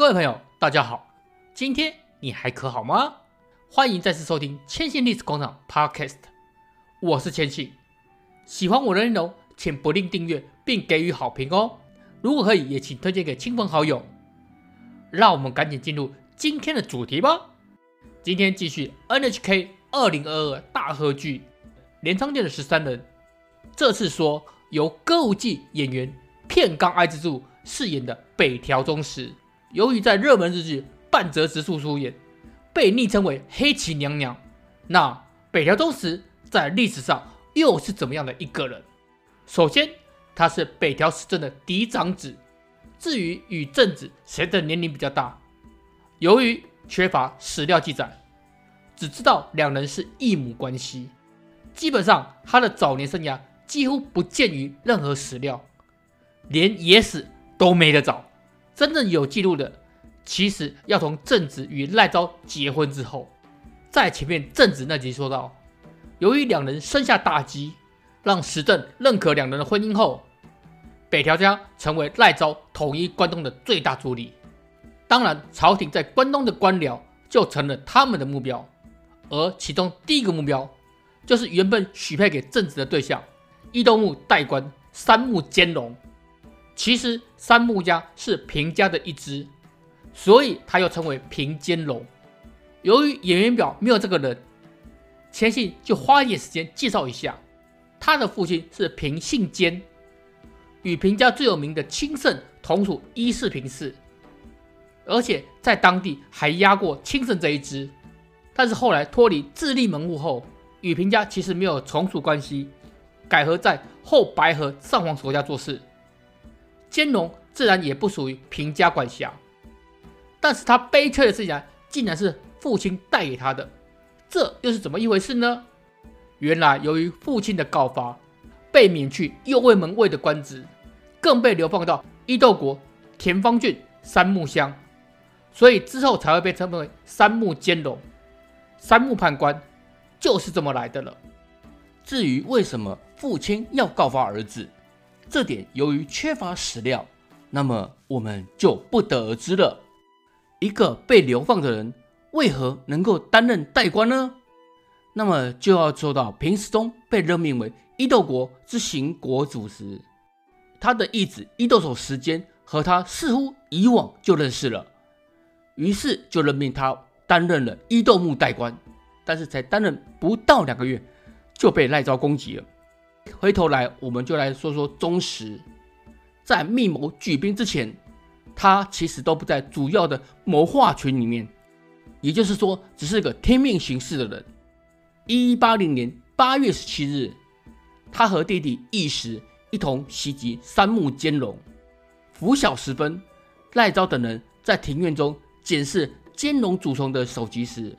各位朋友，大家好，今天你还可好吗？欢迎再次收听千信历史广场 Podcast，我是千信。喜欢我的内容，请不吝订阅并给予好评哦。如果可以，也请推荐给亲朋好友。让我们赶紧进入今天的主题吧。今天继续 NHK 二零二二大合剧《镰仓殿的十三人》，这次说由歌舞伎演员片冈爱之助饰演的北条宗实。由于在热门日剧《半泽直树》出演，被昵称为“黑崎娘娘”。那北条宗实在历史上又是怎么样的一个人？首先，他是北条时政的嫡长子。至于与正子谁的年龄比较大，由于缺乏史料记载，只知道两人是异母关系。基本上，他的早年生涯几乎不见于任何史料，连野史都没得找。真正有记录的，其实要从正子与赖昭结婚之后。在前面正子那集说到，由于两人生下大吉，让时政认可两人的婚姻后，北条家成为赖昭统一关东的最大助力。当然，朝廷在关东的官僚就成了他们的目标，而其中第一个目标就是原本许配给正子的对象伊豆木代官三木兼隆。其实三木家是平家的一支，所以他又称为平兼隆。由于演员表没有这个人，千信就花一点时间介绍一下。他的父亲是平信坚，与平家最有名的清盛同属伊势平氏，而且在当地还压过清盛这一支。但是后来脱离自立门户后，与平家其实没有从属关系，改和在后白河上皇手下做事。兼容自然也不属于平家管辖，但是他悲催的事情竟然是父亲带给他的，这又是怎么一回事呢？原来由于父亲的告发，被免去右卫门尉的官职，更被流放到伊豆国田方郡三木乡，所以之后才会被称为三木兼容。三木判官就是这么来的了。至于为什么父亲要告发儿子？这点由于缺乏史料，那么我们就不得而知了。一个被流放的人为何能够担任代官呢？那么就要说到平时中被任命为伊豆国之行国主时，他的义子伊豆守时间和他似乎以往就认识了，于是就任命他担任了伊豆幕代官。但是才担任不到两个月，就被赖昭攻击了。回头来，我们就来说说宗实，在密谋举兵之前，他其实都不在主要的谋划群里面，也就是说，只是个听命行事的人。一一八零年八月十七日，他和弟弟义时一同袭击三木兼隆。拂晓时分，赖昭等人在庭院中检视兼隆主从的首级时，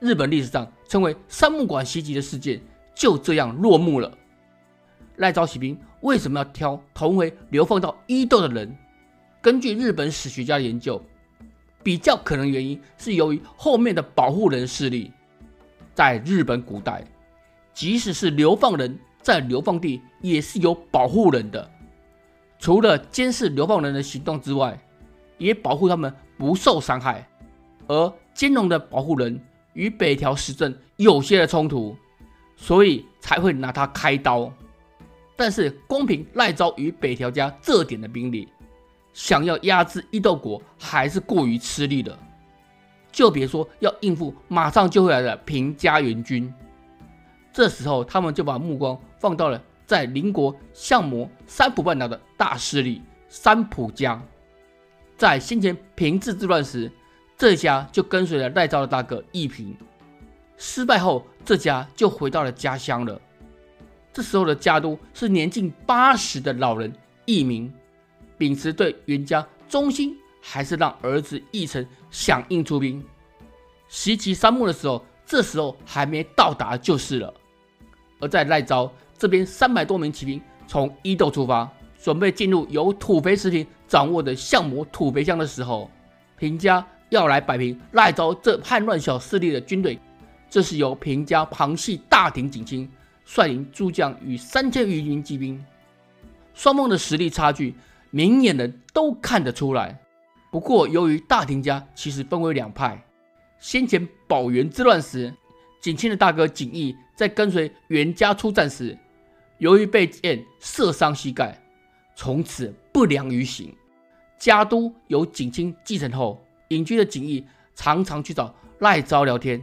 日本历史上称为三木馆袭击的事件就这样落幕了。赖昭喜兵为什么要挑同为流放到伊豆的人？根据日本史学家的研究，比较可能原因是由于后面的保护人势力。在日本古代，即使是流放人在流放地也是有保护人的，除了监视流放人的行动之外，也保护他们不受伤害。而兼隆的保护人与北条时政有些的冲突，所以才会拿他开刀。但是，光凭赖昭与北条家这点的兵力，想要压制伊豆国还是过于吃力了。就别说要应付马上就会来的平家援军。这时候，他们就把目光放到了在邻国相模三浦半岛的大势力三浦家。在先前平治之乱时，这家就跟随了赖昭的大哥义平。失败后，这家就回到了家乡了。这时候的家督是年近八十的老人义明，秉持对源家忠心，还是让儿子义成响应出兵袭击三木的时候，这时候还没到达就是了。而在赖昭这边，三百多名骑兵从伊豆出发，准备进入由土肥实庭掌握的相模土肥乡的时候，平家要来摆平赖昭这叛乱小势力的军队，这是由平家旁系大庭景亲。率领诸将与三千余名骑兵，双方的实力差距，明眼人都看得出来。不过，由于大庭家其实分为两派，先前保元之乱时，景清的大哥景义在跟随袁家出战时，由于被箭射伤膝盖，从此不良于行。家督由景清继承后，隐居的景义常常去找赖昭聊天，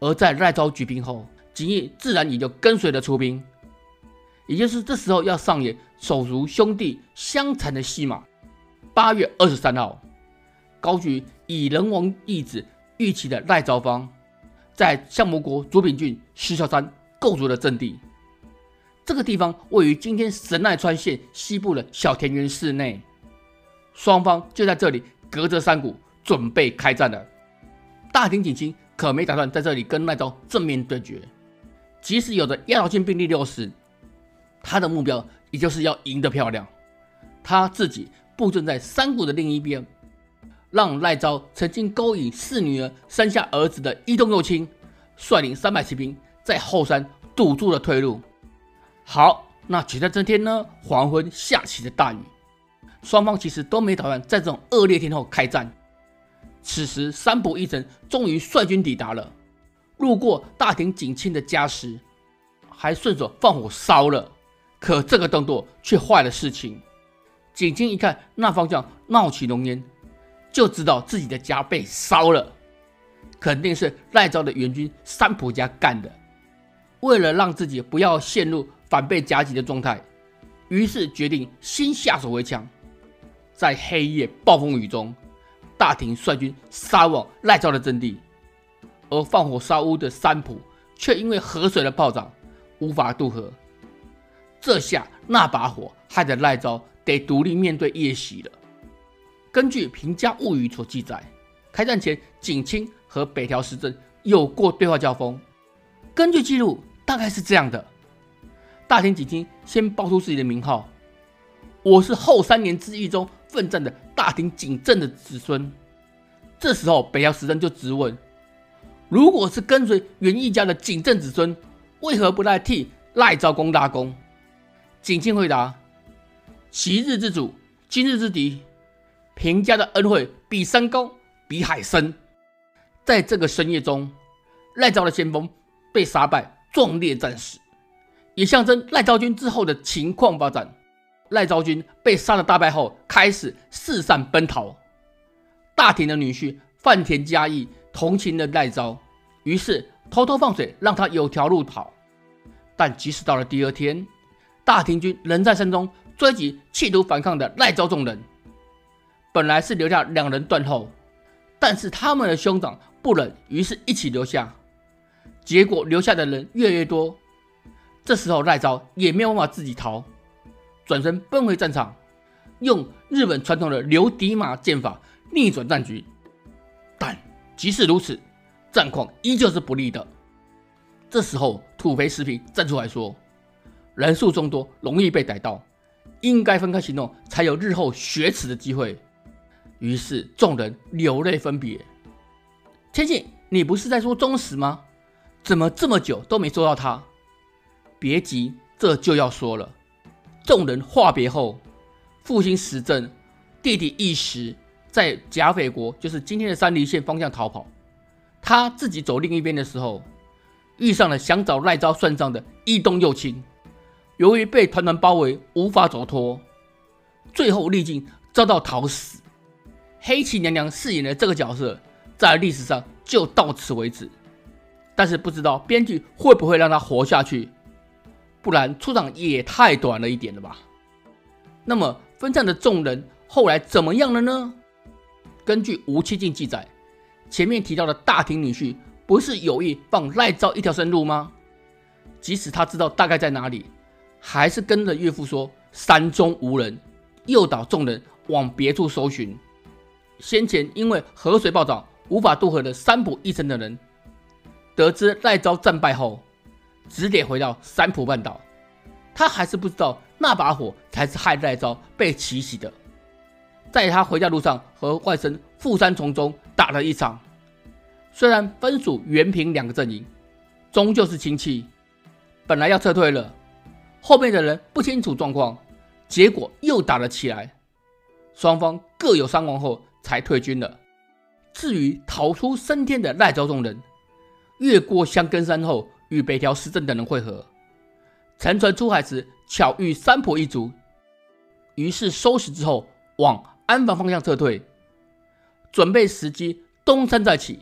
而在赖昭举兵后，景义自然也就跟随着出兵。也就是这时候要上演手足兄弟相残的戏码。八月二十三号，高举以仁王义子玉旗的赖昭方，在相模国竹柄郡石桥山构筑了阵地。这个地方位于今天神奈川县西部的小田原市内，双方就在这里隔着山谷准备开战了。大庭景清可没打算在这里跟赖昭正面对决，即使有着压倒性兵力六十，他的目标也就是要赢得漂亮。他自己。布阵在山谷的另一边，让赖昭曾经勾引四女儿生下儿子的伊东右亲，率领三百骑兵在后山堵住了退路。好，那就在这天呢，黄昏下起了大雨，双方其实都没打算在这种恶劣天候开战。此时三浦义澄终于率军抵达了，路过大庭景清的家时，还顺手放火烧了。可这个动作却坏了事情。景清一看那方向冒起浓烟，就知道自己的家被烧了，肯定是赖昭的援军三浦家干的。为了让自己不要陷入反被夹击的状态，于是决定先下手为强。在黑夜暴风雨中，大庭率军杀往赖昭的阵地，而放火烧屋的三浦却因为河水的暴涨无法渡河。这下那把火害得赖昭。得独立面对夜袭了。根据《平家物语》所记载，开战前景清和北条时政有过对话交锋。根据记录，大概是这样的：大庭景清先报出自己的名号，我是后三年之役中奋战的大庭景政的子孙。这时候北条时政就质问：如果是跟随源义家的景正子孙，为何不来替赖昭公大功？景清回答。昔日之主，今日之敌，平家的恩惠比山高，比海深。在这个深夜中，赖昭的先锋被杀败，壮烈战死，也象征赖昭军之后的情况发展。赖昭军被杀了大败后，开始四散奔逃。大庭的女婿饭田嘉义同情的赖昭，于是偷偷放水，让他有条路跑。但即使到了第二天，大庭军仍在山中。追击企图反抗的赖昭众人，本来是留下两人断后，但是他们的兄长不忍，于是一起留下。结果留下的人越来越多，这时候赖昭也没有办法自己逃，转身奔回战场，用日本传统的留敌马剑法逆转战局。即使如此，战况依旧是不利的。这时候土肥石平站出来说：“人数众多，容易被逮到。”应该分开行动，才有日后雪耻的机会。于是众人流泪分别。千信，你不是在说忠实吗？怎么这么久都没说到他？别急，这就要说了。众人话别后，父亲时政，弟弟义时，在甲斐国，就是今天的山梨县方向逃跑。他自己走另一边的时候，遇上了想找赖昭算账的伊东右亲。由于被团团包围，无法走脱，最后历尽遭到讨死。黑崎娘娘饰演的这个角色，在历史上就到此为止。但是不知道编剧会不会让她活下去，不然出场也太短了一点了吧？那么分散的众人后来怎么样了呢？根据吴七进记载，前面提到的大庭女婿不是有意放赖昭一条生路吗？即使他知道大概在哪里。还是跟着岳父说山中无人，诱导众人往别处搜寻。先前因为河水暴涨无法渡河的三浦义澄等人，得知赖昭战败后，只得回到三浦半岛。他还是不知道那把火才是害赖昭被奇袭的。在他回家路上，和外甥富山从中打了一场。虽然分属原平两个阵营，终究是亲戚，本来要撤退了。后面的人不清楚状况，结果又打了起来。双方各有伤亡后才退军了。至于逃出升天的赖昭众人，越过香根山后与北条时政等人会合。乘船出海时巧遇三婆一族，于是收拾之后往安房方向撤退，准备时机东山再起。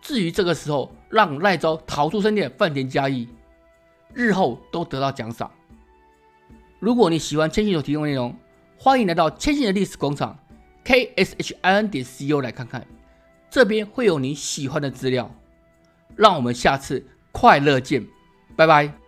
至于这个时候让赖昭逃出升天的饭田嘉义，日后都得到奖赏。如果你喜欢千信所提供的内容，欢迎来到千信的历史广场 kshin 点 co 来看看，这边会有你喜欢的资料。让我们下次快乐见，拜拜。